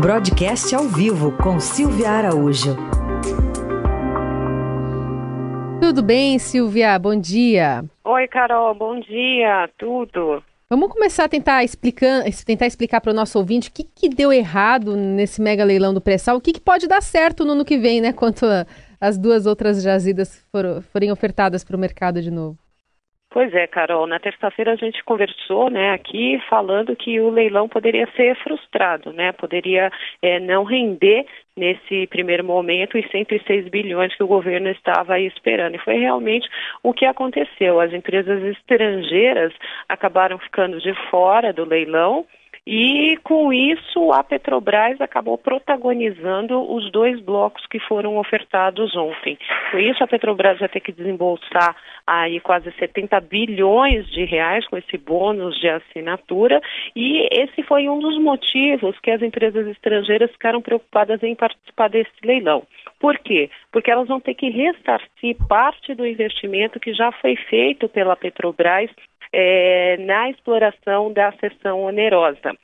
Broadcast ao vivo com Silvia Araújo. Tudo bem, Silvia? Bom dia. Oi, Carol. Bom dia. Tudo. Vamos começar a tentar explicar, tentar explicar para o nosso ouvinte o que, que deu errado nesse mega leilão do pré-sal, o que, que pode dar certo no ano que vem, né? Quanto a, as duas outras jazidas for, forem ofertadas para o mercado de novo. Pois é, Carol. Na terça-feira a gente conversou, né, aqui falando que o leilão poderia ser frustrado, né, poderia é, não render nesse primeiro momento os 106 bilhões que o governo estava esperando. E foi realmente o que aconteceu. As empresas estrangeiras acabaram ficando de fora do leilão. E com isso a Petrobras acabou protagonizando os dois blocos que foram ofertados ontem. Com isso a Petrobras vai ter que desembolsar aí quase 70 bilhões de reais com esse bônus de assinatura e esse foi um dos motivos que as empresas estrangeiras ficaram preocupadas em participar desse leilão. Por quê? Porque elas vão ter que ressarcir parte do investimento que já foi feito pela Petrobras é, na exploração da seção onerosa.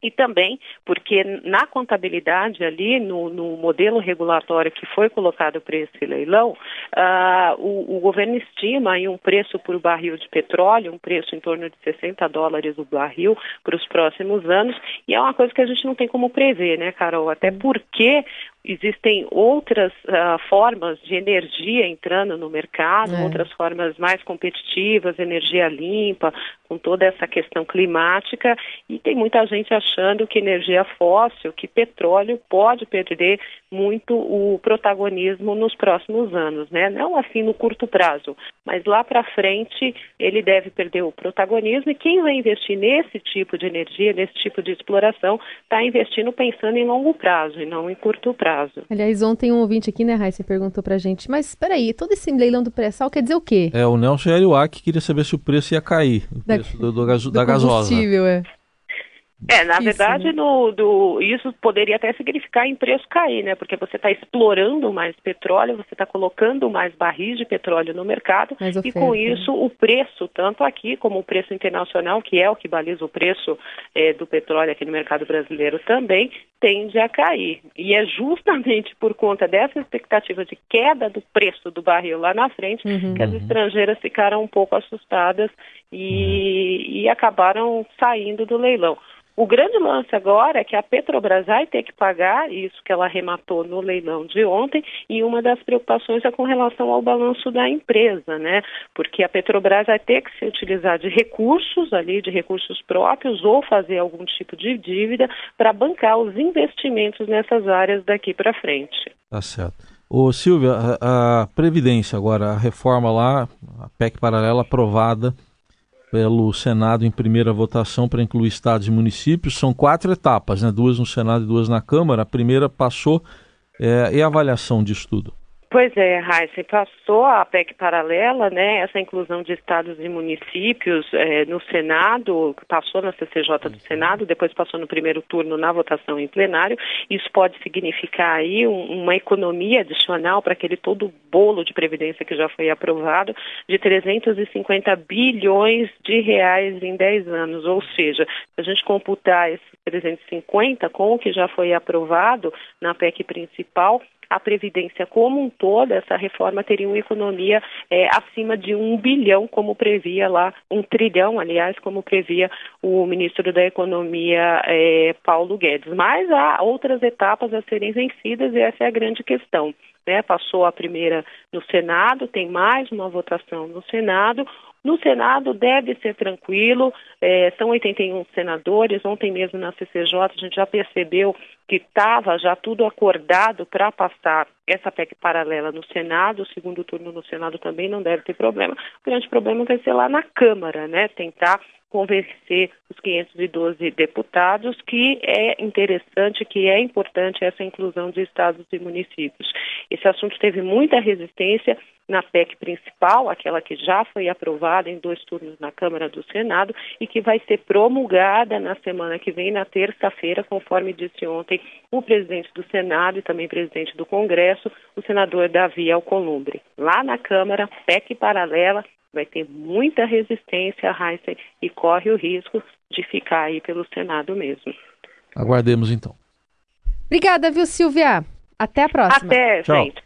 E também porque na contabilidade ali, no, no modelo regulatório que foi colocado para esse leilão, uh, o, o, governo estima aí um preço por barril de petróleo, um preço em torno de 60 dólares o barril para os próximos anos, e é uma coisa que a gente não tem como prever, né, Carol? Até porque existem outras uh, formas de energia entrando no mercado, é. outras formas mais competitivas, energia limpa, com toda essa questão climática, e tem muita gente achando que energia fóssil, que petróleo pode perder muito o protagonismo nos próximos anos, né? Não assim no curto prazo, mas lá para frente ele deve perder o protagonismo e quem vai investir nesse tipo de energia, nesse tipo de exploração, está investindo pensando em longo prazo e não em curto prazo prazo. Aliás, ontem um ouvinte aqui, né, Raíssa, perguntou pra gente, mas espera aí, todo esse leilão do pré-sal quer dizer o quê? É, o Nelson Ariuac queria saber se o preço ia cair, o da, preço do, do, do da gasosa. é. É, na verdade, né? no, do, isso poderia até significar em preço cair, né? Porque você está explorando mais petróleo, você está colocando mais barris de petróleo no mercado e com né? isso o preço, tanto aqui como o preço internacional, que é o que baliza o preço é, do petróleo aqui no mercado brasileiro também, tende a cair. E é justamente por conta dessa expectativa de queda do preço do barril lá na frente uhum. que as estrangeiras ficaram um pouco assustadas e, uhum. e acabaram saindo do leilão. O grande lance agora é que a Petrobras vai ter que pagar isso que ela arrematou no leilão de ontem e uma das preocupações é com relação ao balanço da empresa, né? Porque a Petrobras vai ter que se utilizar de recursos ali, de recursos próprios ou fazer algum tipo de dívida para bancar os investimentos nessas áreas daqui para frente. Tá certo. Ô Silvia, a, a Previdência agora, a reforma lá, a PEC paralela aprovada pelo Senado em primeira votação para incluir estados e municípios. São quatro etapas, né? duas no Senado e duas na Câmara. A primeira passou. É, e a avaliação disso tudo? Pois é, Raíssa, passou a PEC paralela, né, essa inclusão de estados e municípios é, no Senado, passou na CCJ do Senado, depois passou no primeiro turno na votação em plenário. Isso pode significar aí um, uma economia adicional para aquele todo bolo de previdência que já foi aprovado de 350 bilhões de reais em 10 anos. Ou seja, se a gente computar esses 350 com o que já foi aprovado na PEC principal, a Previdência como um todo, essa reforma teria uma economia é, acima de um bilhão, como previa lá, um trilhão, aliás, como previa o ministro da Economia, é, Paulo Guedes. Mas há outras etapas a serem vencidas e essa é a grande questão. Né? Passou a primeira no Senado, tem mais uma votação no Senado. No Senado deve ser tranquilo, é, são 81 senadores. Ontem mesmo na CCJ a gente já percebeu que estava já tudo acordado para passar essa PEC paralela no Senado, o segundo turno no Senado também não deve ter problema. O grande problema vai ser lá na Câmara, né? Tentar convencer os 512 deputados que é interessante, que é importante essa inclusão de estados e municípios. Esse assunto teve muita resistência na PEC principal, aquela que já foi aprovada em dois turnos na Câmara do Senado e que vai ser promulgada na semana que vem, na terça-feira, conforme disse ontem o presidente do Senado e também presidente do Congresso, o senador Davi Alcolumbre. Lá na Câmara, PEC paralela, vai ter muita resistência a Heisen e corre o risco de ficar aí pelo Senado mesmo. Aguardemos então. Obrigada, viu, Silvia? Até a próxima. Até, Tchau. gente.